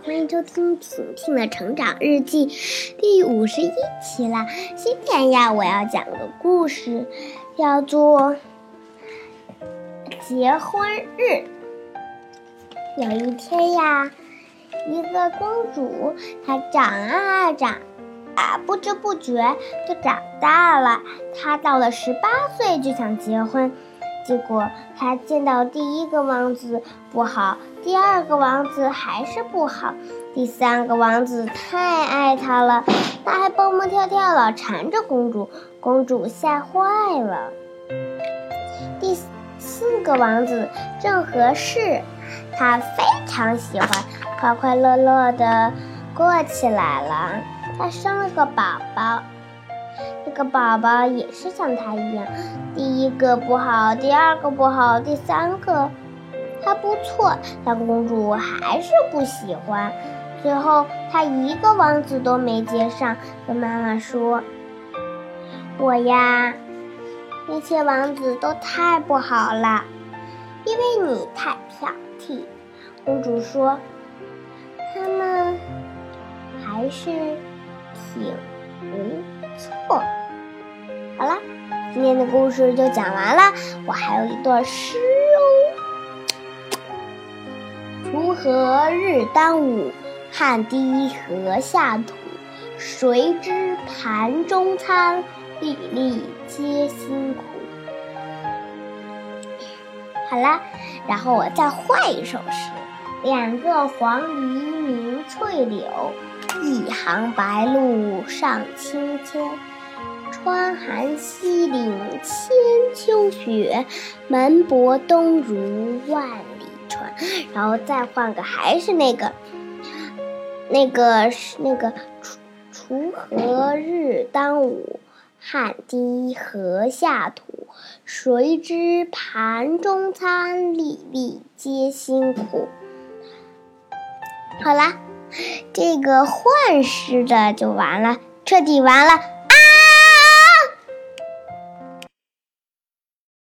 欢迎收听婷婷的成长日记第五十一期啦。今天呀，我要讲个故事，叫做结婚日。有一天呀，一个公主她长啊长啊，不知不觉就长大了。她到了十八岁就想结婚。结果他见到第一个王子不好，第二个王子还是不好，第三个王子太爱他了，他还蹦蹦跳跳老，缠着公主，公主吓坏了。第四个王子正合适，他非常喜欢，快快乐乐的过起来了。他生了个宝宝。这个宝宝也是像他一样，第一个不好，第二个不好，第三个还不错，但公主还是不喜欢。最后，她一个王子都没接上，跟妈妈说：“我呀，那些王子都太不好了，因为你太挑剔。”公主说：“他们还是挺不错。”好了，今天的故事就讲完了。我还有一段诗哦：锄禾日当午，汗滴禾下土。谁知盘中餐，粒粒皆辛苦。好了，然后我再换一首诗：两个黄鹂鸣翠柳，一行白鹭上青天。川寒西岭千秋雪，门泊东如万里船。然后再换个，还是那个，那个是那个锄锄禾日当午，汗滴禾下土。谁知盘中餐，粒粒皆辛苦。好啦，这个幻视的就完了，彻底完了。